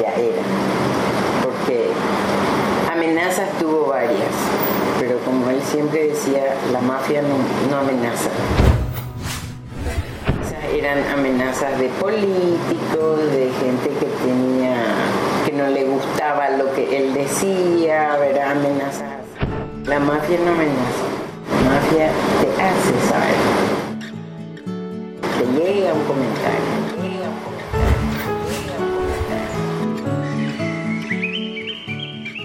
Ya era. Porque amenazas tuvo varias, pero como él siempre decía, la mafia no, amenaza. Esas eran amenazas de políticos, de gente que tenía, que no le gustaba lo que él decía, ¿verdad? Amenazas. La mafia no amenaza, la mafia te hace saber. Te llega un comentario,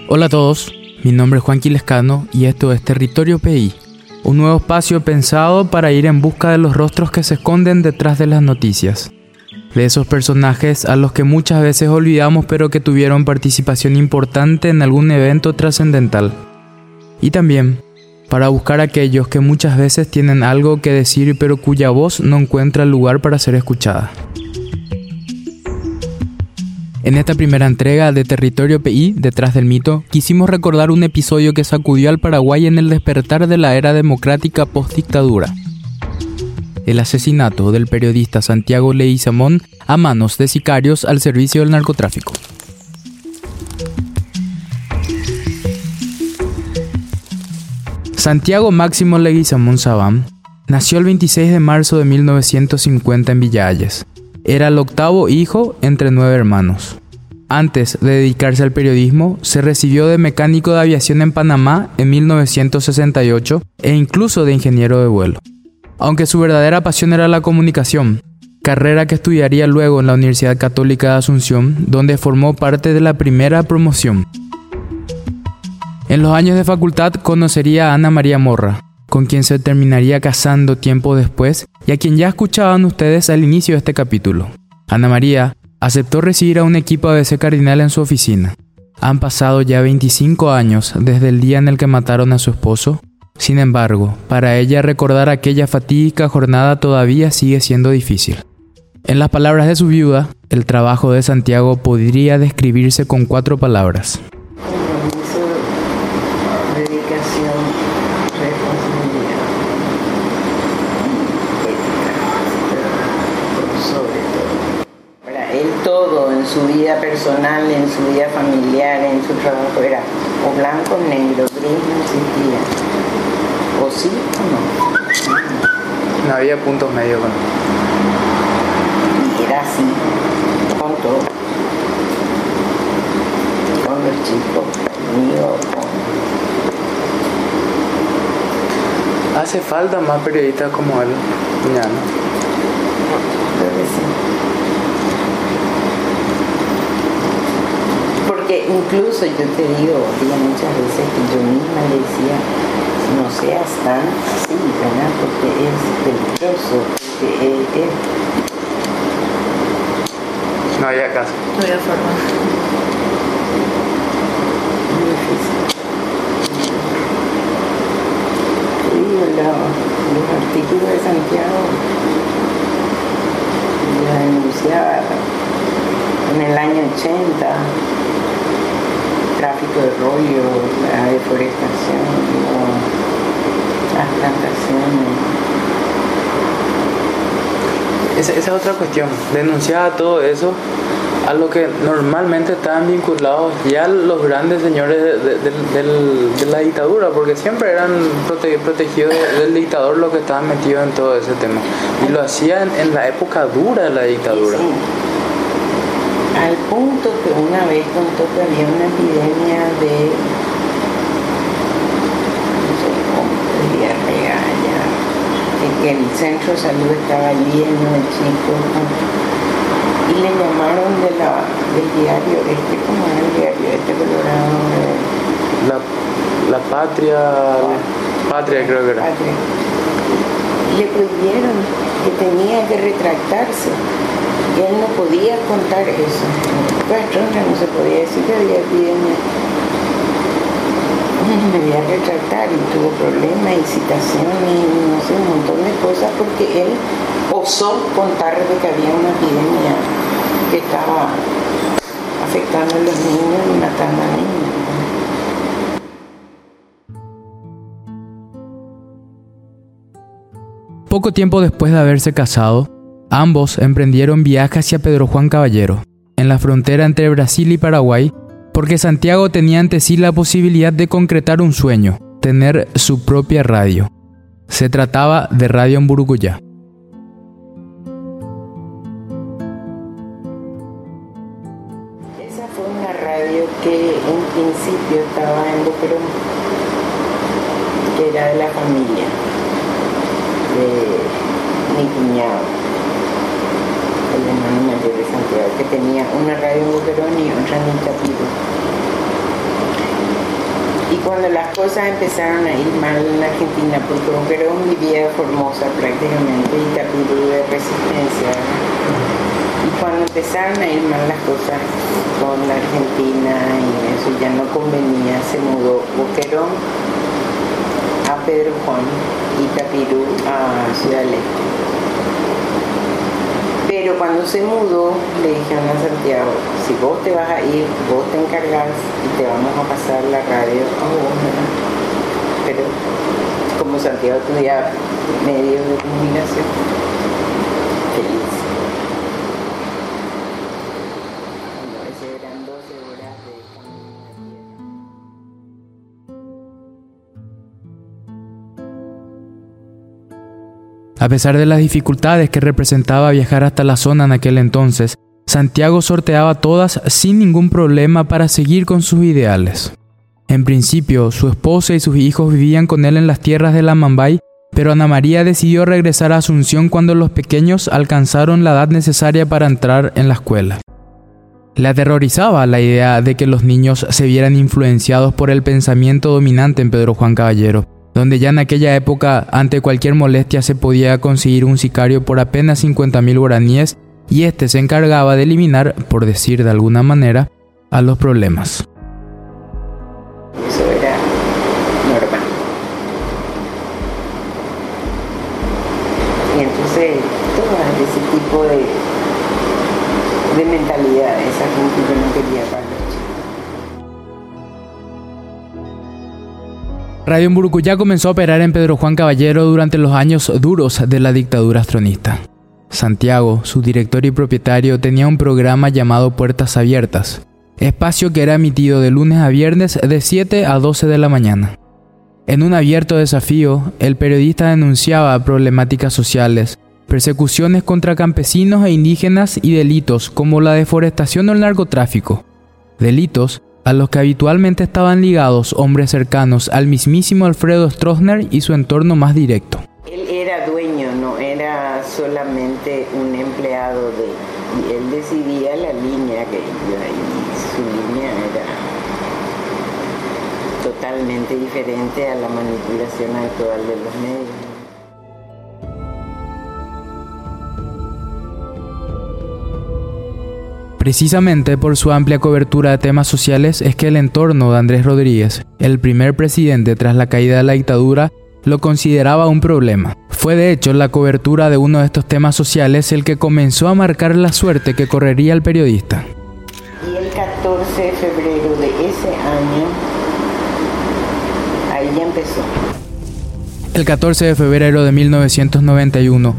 Hola a todos, mi nombre es Juan Quilescano y esto es Territorio PI, un nuevo espacio pensado para ir en busca de los rostros que se esconden detrás de las noticias, de esos personajes a los que muchas veces olvidamos pero que tuvieron participación importante en algún evento trascendental. Y también para buscar aquellos que muchas veces tienen algo que decir pero cuya voz no encuentra lugar para ser escuchada. En esta primera entrega de Territorio PI, Detrás del Mito, quisimos recordar un episodio que sacudió al Paraguay en el despertar de la era democrática post-dictadura. El asesinato del periodista Santiago Leguizamón a manos de sicarios al servicio del narcotráfico. Santiago Máximo Leguizamón Sabán nació el 26 de marzo de 1950 en Villalles. Era el octavo hijo entre nueve hermanos. Antes de dedicarse al periodismo, se recibió de mecánico de aviación en Panamá en 1968 e incluso de ingeniero de vuelo. Aunque su verdadera pasión era la comunicación, carrera que estudiaría luego en la Universidad Católica de Asunción, donde formó parte de la primera promoción. En los años de facultad conocería a Ana María Morra, con quien se terminaría casando tiempo después y a quien ya escuchaban ustedes al inicio de este capítulo. Ana María aceptó recibir a un equipo ABC Cardinal en su oficina. Han pasado ya 25 años desde el día en el que mataron a su esposo. Sin embargo, para ella recordar aquella fatídica jornada todavía sigue siendo difícil. En las palabras de su viuda, el trabajo de Santiago podría describirse con cuatro palabras. Compromiso, dedicación, responsabilidad. Ética, por sobre todo. Para él todo, en su vida personal, en su vida familiar, en su trabajo, era o blanco negro, gris no existía. O sí o no. No había puntos medios con Y era así, con todo. Con los chicos, conmigo, con Hace falta más periodistas como él. Ya, ¿no? Creo que sí. Porque incluso yo te digo, había muchas veces que yo misma le decía, no seas tan así, ¿verdad? Porque es peligroso, porque es, es No había caso. No había forma. muy difícil. Digo, los artículos de Santiago la denunciaba en el año 80 tráfico de rollo, la deforestación, las plantaciones. Esa, esa es otra cuestión. Denunciaba todo eso a lo que normalmente estaban vinculados ya los grandes señores de, la dictadura, porque siempre eran prote- protegidos del dictador los que estaban metidos en todo ese tema. Y lo hacían en la época dura de la dictadura. Sí. Al punto que una vez contó que había una epidemia de, no sé cómo, diarrea ya, que, el centro de salud estaba lleno de chicos. Y le llamaron de la, del diario este, como era el diario este colorado? Eh, La, la patria, patria creo que era. Patria. Le prohibieron que tenía que retractarse. Él no podía contar eso. Castronda no se podía decir que había. Me voy a retractar y tuvo problemas y citaciones y no sé, un montón de cosas porque él osó contar de que había una epidemia que estaba afectando a los niños y matando a niños. Poco tiempo después de haberse casado, Ambos emprendieron viaje hacia Pedro Juan Caballero, en la frontera entre Brasil y Paraguay, porque Santiago tenía ante sí la posibilidad de concretar un sueño, tener su propia radio. Se trataba de Radio Buruguyá. Esa fue una radio que en principio estaba en Boquerón, que era de la familia, de mi cuñado, que tenía una radio en Boquerón y otra en Itapiro. Y cuando las cosas empezaron a ir mal en Argentina, porque Boquerón vivía Formosa prácticamente y Tapirú de resistencia, y cuando empezaron a ir mal las cosas con la Argentina y eso ya no convenía, se mudó Boquerón a Pedro Juan y Tapirú a Ciudad Este. Pero cuando se mudó, le dijeron a Santiago, si vos te vas a ir, vos te encargás y te vamos a pasar la radio a vos, Pero como Santiago tenía medios de comunicación, feliz. A pesar de las dificultades que representaba viajar hasta la zona en aquel entonces, Santiago sorteaba todas sin ningún problema para seguir con sus ideales. En principio, su esposa y sus hijos vivían con él en las tierras de la Mambay, pero Ana María decidió regresar a Asunción cuando los pequeños alcanzaron la edad necesaria para entrar en la escuela. Le aterrorizaba la idea de que los niños se vieran influenciados por el pensamiento dominante en Pedro Juan Caballero, donde ya en aquella época ante cualquier molestia se podía conseguir un sicario por apenas 50.000 guaraníes y este se encargaba de eliminar, por decir de alguna manera, a los problemas. Eso era normal. Y entonces todo ese tipo de, de mentalidad, esa no quería para Radio Mburucuyá comenzó a operar en Pedro Juan Caballero durante los años duros de la dictadura astronista. Santiago, su director y propietario, tenía un programa llamado Puertas Abiertas, espacio que era emitido de lunes a viernes de 7 a 12 de la mañana. En un abierto desafío, el periodista denunciaba problemáticas sociales, persecuciones contra campesinos e indígenas y delitos como la deforestación o el narcotráfico, delitos a los que habitualmente estaban ligados hombres cercanos al mismísimo Alfredo Stroessner y su entorno más directo. Él era dueño, no era solamente un empleado de... Y él decidía la línea que iba y su línea era totalmente diferente a la manipulación actual de los medios. Precisamente por su amplia cobertura de temas sociales es que el entorno de Andrés Rodríguez, el primer presidente tras la caída de la dictadura, lo consideraba un problema. Fue de hecho la cobertura de uno de estos temas sociales el que comenzó a marcar la suerte que correría el periodista. Y el 14 de febrero de ese año, ahí ya empezó. El 14 de febrero de 1991,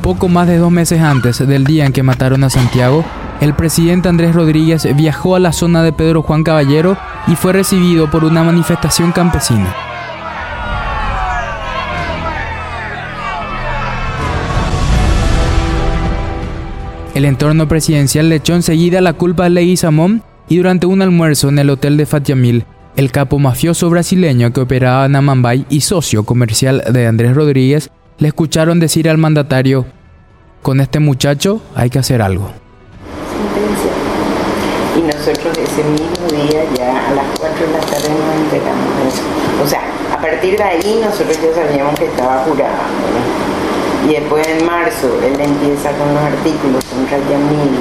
poco más de dos meses antes del día en que mataron a Santiago, el presidente Andrés Rodríguez viajó a la zona de Pedro Juan Caballero y fue recibido por una manifestación campesina. El entorno presidencial le echó enseguida la culpa a Leguizamón y durante un almuerzo en el hotel de Fatiamil, el capo mafioso brasileño que operaba en Amambay y socio comercial de Andrés Rodríguez, le escucharon decir al mandatario, con este muchacho hay que hacer algo y nosotros ese mismo día ya a las 4 de la tarde nos enteramos de eso. O sea, a partir de ahí nosotros ya sabíamos que estaba jurado. Y después en marzo él empieza con los artículos contra Yamil,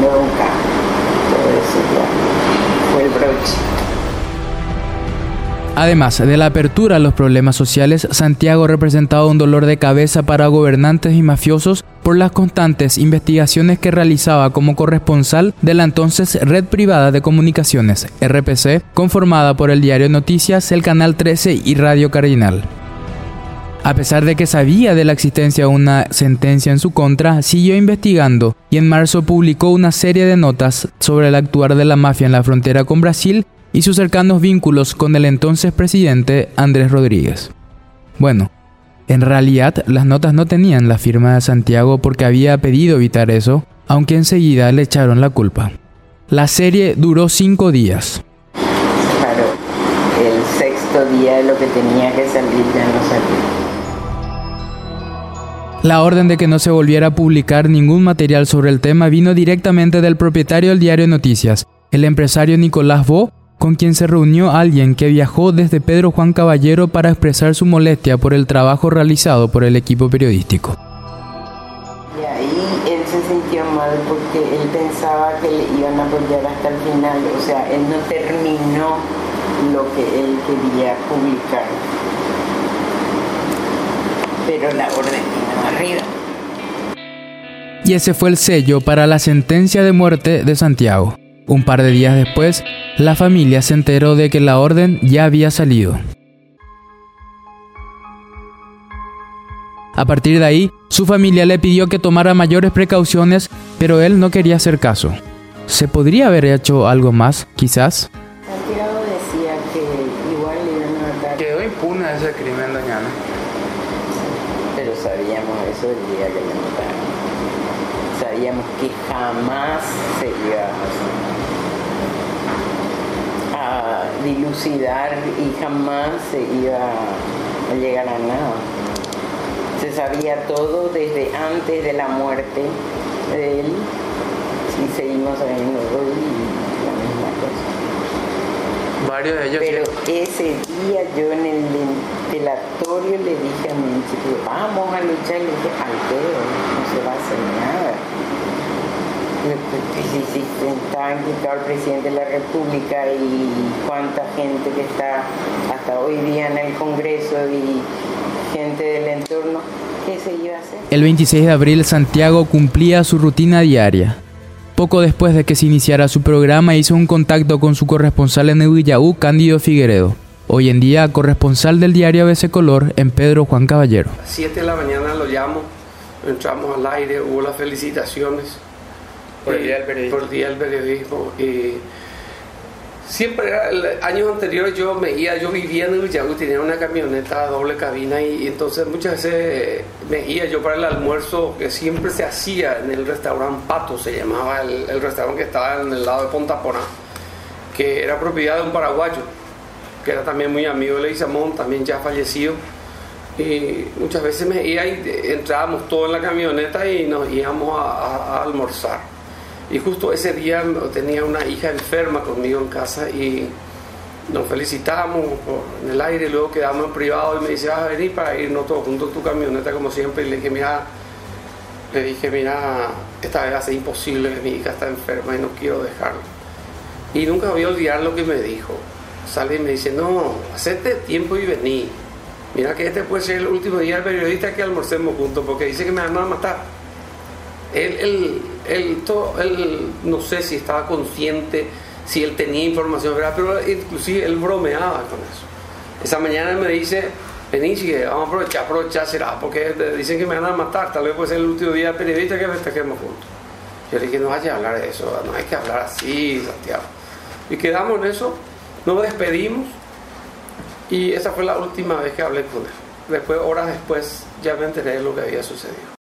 nunca, todo eso ya fue el broche. Además de la apertura a los problemas sociales, Santiago representaba un dolor de cabeza para gobernantes y mafiosos por las constantes investigaciones que realizaba como corresponsal de la entonces Red Privada de Comunicaciones, RPC, conformada por el diario Noticias, el Canal 13 y Radio Cardinal. A pesar de que sabía de la existencia de una sentencia en su contra, siguió investigando y en marzo publicó una serie de notas sobre el actuar de la mafia en la frontera con Brasil y sus cercanos vínculos con el entonces presidente Andrés Rodríguez. Bueno, en realidad las notas no tenían la firma de Santiago porque había pedido evitar eso, aunque enseguida le echaron la culpa. La serie duró cinco días. Claro, el sexto día de lo que tenía que salir ya no salió. La orden de que no se volviera a publicar ningún material sobre el tema vino directamente del propietario del diario Noticias, el empresario Nicolás Bo, con quien se reunió alguien que viajó desde Pedro Juan Caballero para expresar su molestia por el trabajo realizado por el equipo periodístico. Y ahí él se sintió mal porque él pensaba que le iban a apoyar hasta el final, o sea, él no terminó lo que él quería publicar pero la orden vino arriba. Y ese fue el sello para la sentencia de muerte de Santiago. Un par de días después, la familia se enteró de que la orden ya había salido. A partir de ahí, su familia le pidió que tomara mayores precauciones, pero él no quería hacer caso. ¿Se podría haber hecho algo más, quizás? Santiago decía que igual le iban a matar. Quedó impune ese crimen, doña Ana pero sabíamos eso el día que le mataron. Sabíamos que jamás se iba a dilucidar y jamás se iba a llegar a nada. Se sabía todo desde antes de la muerte de él y seguimos sabiendo hoy la misma cosa. Varios de ellos. Pero ese día yo en el velatorio le dije a mi chico, vamos a luchar, y le dije, al no se va a hacer nada. Si está el presidente de la República y cuánta gente que está hasta hoy día en el Congreso y gente del entorno, ¿qué se iba a hacer? El 26 de abril Santiago cumplía su rutina diaria. Poco después de que se iniciara su programa hizo un contacto con su corresponsal en Eguillaú, Cándido Figueredo, hoy en día corresponsal del diario ABC Color en Pedro Juan Caballero. A 7 de la mañana lo llamo, entramos al aire, hubo las felicitaciones por el Día del Periodismo. Por el Día del Periodismo y siempre era, el años anteriores yo me iba, yo vivía en Eguillaú, tenía una camioneta doble cabina y, y, entonces muchas veces me iba yo para el almuerzo que siempre se hacía en el restaurante Pato, se llamaba el, el restaurante que estaba en el lado de Pontapona, que era propiedad de un paraguayo, que era también muy amigo de Leizamón, también ya fallecido. Y muchas veces me iba y entrábamos todos en la camioneta y nos íbamos a, a, a almorzar. Y justo ese día tenía una hija enferma conmigo en casa y nos felicitamos en el aire, luego quedamos en privado y me dice, vas a venir para irnos todos juntos tu camioneta como siempre. Y le dije, mira, le dije, mira, esta vez hace imposible mi hija está enferma y no quiero dejarla. Y nunca voy a olvidar lo que me dijo. Sale y me dice, no, hacete tiempo y vení. Mira que este puede ser el último día del periodista que almorcemos juntos porque dice que me van a matar. Él, él, él, no sé si estaba consciente, si él tenía información, pero inclusive él bromeaba con eso. Esa mañana me dice, sigue, vamos a aprovechar, aprovechar será, porque dicen que me van a matar, tal vez puede ser el último día del periodista que festejemos juntos. Yo le dije, no hay que hablar de eso, no hay que hablar así, Santiago. Y quedamos en eso, nos despedimos y esa fue la última vez que hablé con él. Después, horas después, ya me enteré de lo que había sucedido.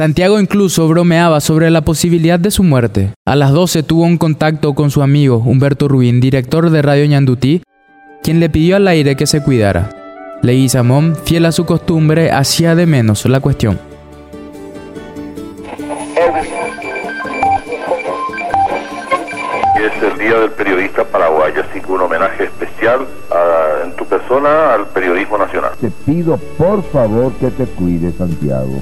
Santiago incluso bromeaba sobre la posibilidad de su muerte. A las 12 tuvo un contacto con su amigo Humberto Rubín, director de Radio Ñandutí, quien le pidió al aire que se cuidara. Leguizamón, fiel a su costumbre, hacía de menos la cuestión. Es el Día del Periodista Paraguayo, así que un homenaje especial a, en tu persona al periodismo nacional. Te pido por favor que te cuides, Santiago.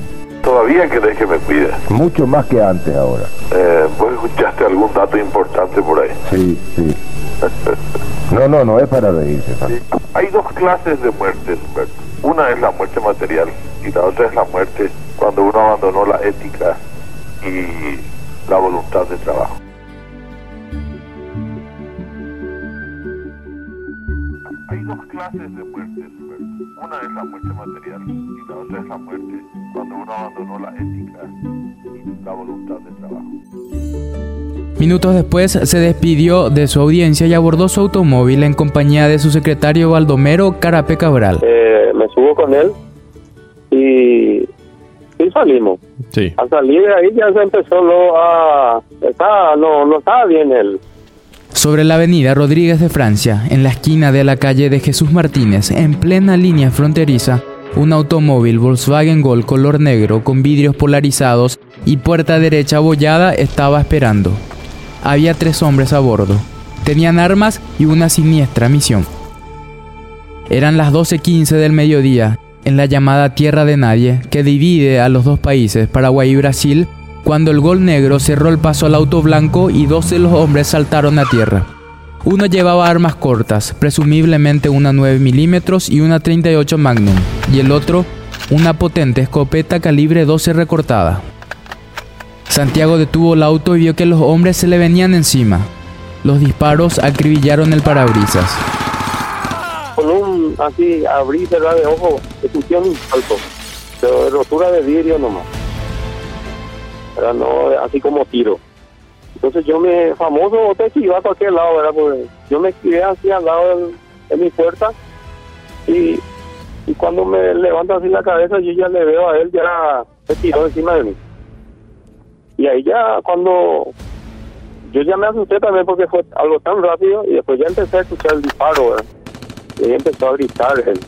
Todavía querés que me cuide. Mucho más que antes ahora. Eh, ¿Vos escuchaste algún dato importante por ahí? Sí, sí. No, no, no es para reírse. Sí. Hay dos clases de muertes, Humberto. Una es la muerte material y la otra es la muerte cuando uno abandonó la ética y la voluntad de trabajo. Hay dos clases clases de muerte, Una es la muerte material y la otra es la muerte cuando uno abandonó la ética y la voluntad de trabajo. Minutos después se despidió de su audiencia y abordó su automóvil en compañía de su secretario Baldomero Carape Cabral. Eh, me subo con él y, y salimos. Sí. Al salir de ahí ya se empezó lo a... Estaba, no, no estaba bien él. Sobre la avenida Rodríguez de Francia, en la esquina de la calle de Jesús Martínez, en plena línea fronteriza, un automóvil Volkswagen Gol color negro con vidrios polarizados y puerta derecha abollada estaba esperando. Había tres hombres a bordo. Tenían armas y una siniestra misión. Eran las 12.15 del mediodía, en la llamada Tierra de Nadie, que divide a los dos países, Paraguay y Brasil, cuando el gol negro cerró el paso al auto blanco y dos de los hombres saltaron a tierra. Uno llevaba armas cortas, presumiblemente una 9 milímetros y una 38 Magnum, y el otro una potente escopeta calibre 12 recortada. Santiago detuvo el auto y vio que los hombres se le venían encima. Los disparos acribillaron el parabrisas. Con un así abrir cerrar de ojo, escuché un salto, pero de rotura de vidrio nomás. Era no así como tiro. Entonces yo me, famoso, te iba a cualquier lado, ¿verdad? Pues yo me esquivé así al lado de mi puerta y, y cuando me levanto así la cabeza yo ya le veo a él, ya se tiró encima de mí. Y ahí ya cuando yo ya me asusté también porque fue algo tan rápido y después ya empecé a escuchar el disparo, ¿verdad? Y ahí empezó a gritar él,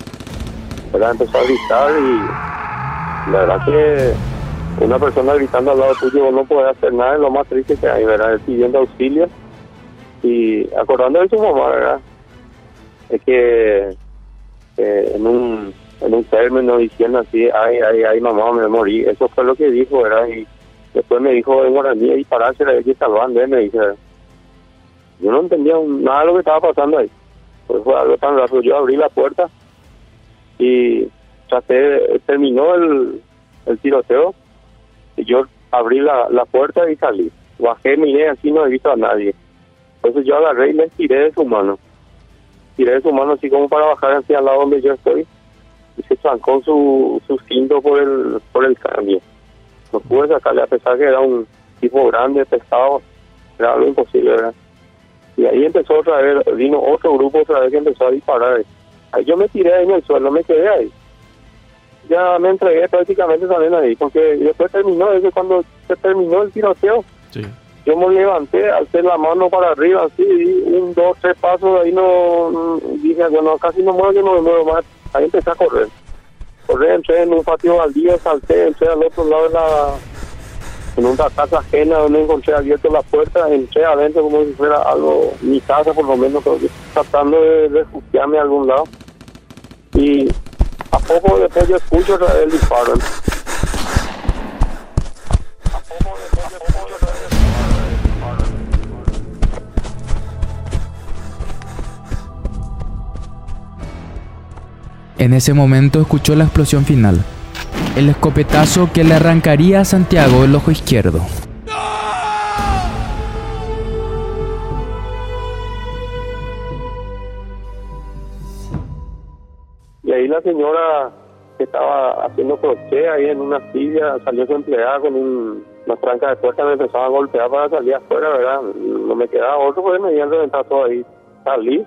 ¿verdad? Empezó a gritar y la verdad que una persona gritando al lado tuyo no puede hacer nada, es lo más triste que hay, ¿verdad? Pidiendo auxilio y acordando de su mamá, ¿verdad? Es que eh, en un en un término diciendo así, ay, ay, ay, mamá, me morí, eso fue lo que dijo, ¿verdad? Y después me dijo en guaraní, y pararse, la que salvando, me dice, yo no entendía nada de lo que estaba pasando ahí, pues fue algo tan rápido, yo abrí la puerta y traté, terminó el, el tiroteo, yo abrí la, la puerta y salí. Bajé, miré, así no he visto a nadie. Entonces yo agarré y le tiré de su mano. Tiré de su mano así como para bajar hacia al lado donde yo estoy. Y se trancó su, su cinto por el, por el cambio. No pude sacarle a pesar que era un tipo grande, pesado. Era algo imposible, ¿verdad? Y ahí empezó otra vez, vino otro grupo otra vez que empezó a disparar. Ahí yo me tiré ahí en el suelo, me quedé ahí ya me entregué prácticamente también ahí, porque después terminó, ese cuando se terminó el tiroteo, Sí. yo me levanté, alcé la mano para arriba, así, y un, dos, tres pasos, ahí no, mm, dije, bueno, casi no muero, yo no me muevo más, ahí empecé a correr. Correr, entré en un patio baldío, salté, entré al otro lado de la, en una casa ajena donde encontré abierto la puerta, entré adentro como si fuera algo, mi casa por lo menos, tratando de refugiarme a algún lado. Y poco después yo escucho el disparo. En ese momento escuchó la explosión final, el escopetazo que le arrancaría a Santiago el ojo izquierdo. Señora que estaba haciendo crochet ahí en una silla, salió su empleada con un, una tranca de puerta, me empezaba a golpear para salir afuera, ¿verdad? No me quedaba otro, pues me habían reventado ahí. Salí,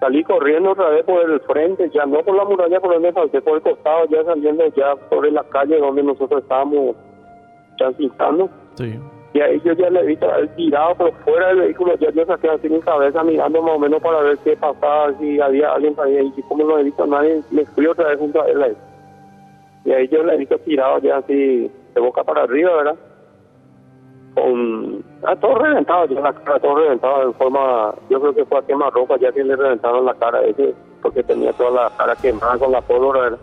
salí corriendo otra vez por el frente, ya no por la muralla, por donde salté, por el costado, ya saliendo ya sobre la calle donde nosotros estábamos transitando. Sí. Y ahí yo ya le él tirado por fuera del vehículo, ya yo saqué así mi cabeza mirando más o menos para ver qué pasaba, si había alguien por ahí, y como no he visto a nadie, me fui otra vez junto a él. Y ahí yo le he visto tirado ya así, de boca para arriba, ¿verdad? Con... Ah, todo reventado, ya la cara, todo reventado en forma, yo creo que fue a quemar ropa ya que le reventaron la cara ese, porque tenía toda la cara quemada con la pólvora, ¿verdad?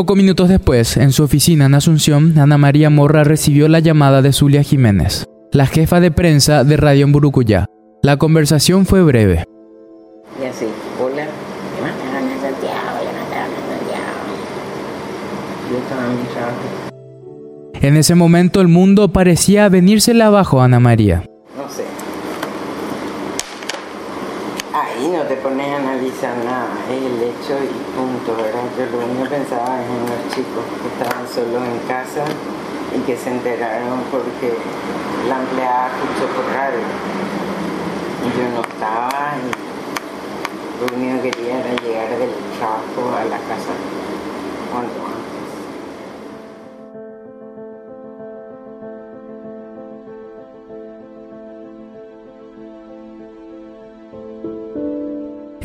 Pocos minutos después, en su oficina en Asunción, Ana María Morra recibió la llamada de Zulia Jiménez, la jefa de prensa de Radio en Burucuyá. La conversación fue breve. Y así, hola, le mataron a Santiago, le mataron a Santiago. Yo estaba en mi trabajo. En ese momento el mundo parecía venírsele abajo a Ana María. No sé. Ahí no te pones a analizar nada, es el hecho y punto, ¿verdad? Yo lo único que pensaba es en los chicos que estaban solos en casa y que se enteraron porque la empleada escuchó por radio. Y yo no estaba y lo único que quería era llegar del trabajo a la casa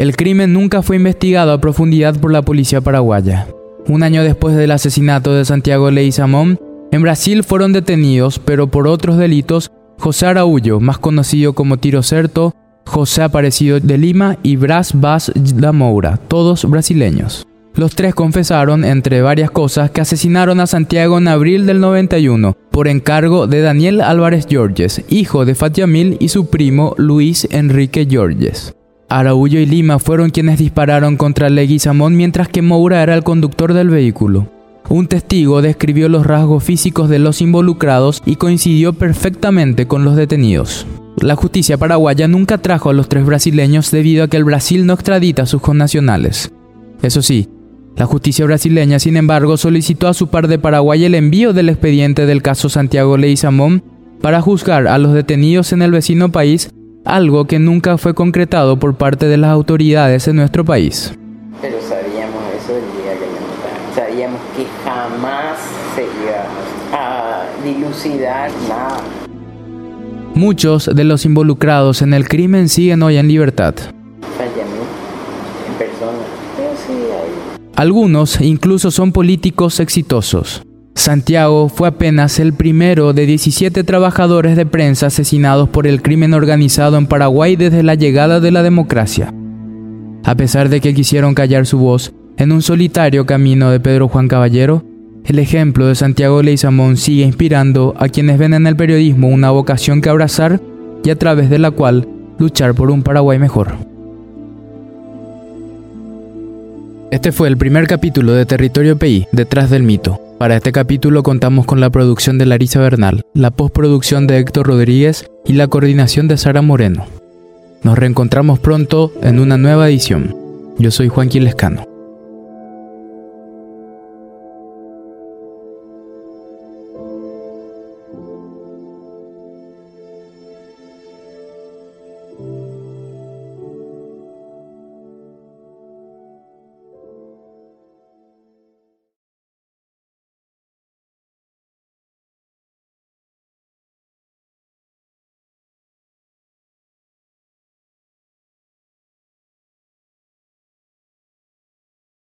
El crimen nunca fue investigado a profundidad por la policía paraguaya. Un año después del asesinato de Santiago Leizamón, en Brasil fueron detenidos, pero por otros delitos, José Araújo, más conocido como Tiro Certo, José Aparecido de Lima y Bras Vaz da Moura, todos brasileños. Los tres confesaron, entre varias cosas, que asesinaron a Santiago en abril del 91 por encargo de Daniel Álvarez Georges, hijo de Fatiamil y su primo Luis Enrique Georges. Araújo y Lima fueron quienes dispararon contra Leguizamón mientras que Moura era el conductor del vehículo. Un testigo describió los rasgos físicos de los involucrados y coincidió perfectamente con los detenidos. La justicia paraguaya nunca trajo a los tres brasileños debido a que el Brasil no extradita a sus connacionales. Eso sí, la justicia brasileña, sin embargo, solicitó a su par de Paraguay el envío del expediente del caso Santiago Leizamón para juzgar a los detenidos en el vecino país algo que nunca fue concretado por parte de las autoridades en nuestro país. Pero sabíamos eso el día que me. Sabíamos que jamás se iba a dilucidar nada. Muchos de los involucrados en el crimen siguen hoy en libertad. En persona. Algunos incluso son políticos exitosos. Santiago fue apenas el primero de 17 trabajadores de prensa asesinados por el crimen organizado en Paraguay desde la llegada de la democracia. A pesar de que quisieron callar su voz en un solitario camino de Pedro Juan Caballero, el ejemplo de Santiago Leizamón sigue inspirando a quienes ven en el periodismo una vocación que abrazar y a través de la cual luchar por un Paraguay mejor. Este fue el primer capítulo de Territorio PI, Detrás del Mito. Para este capítulo contamos con la producción de Larisa Bernal, la postproducción de Héctor Rodríguez y la coordinación de Sara Moreno. Nos reencontramos pronto en una nueva edición. Yo soy Juan Quilescano.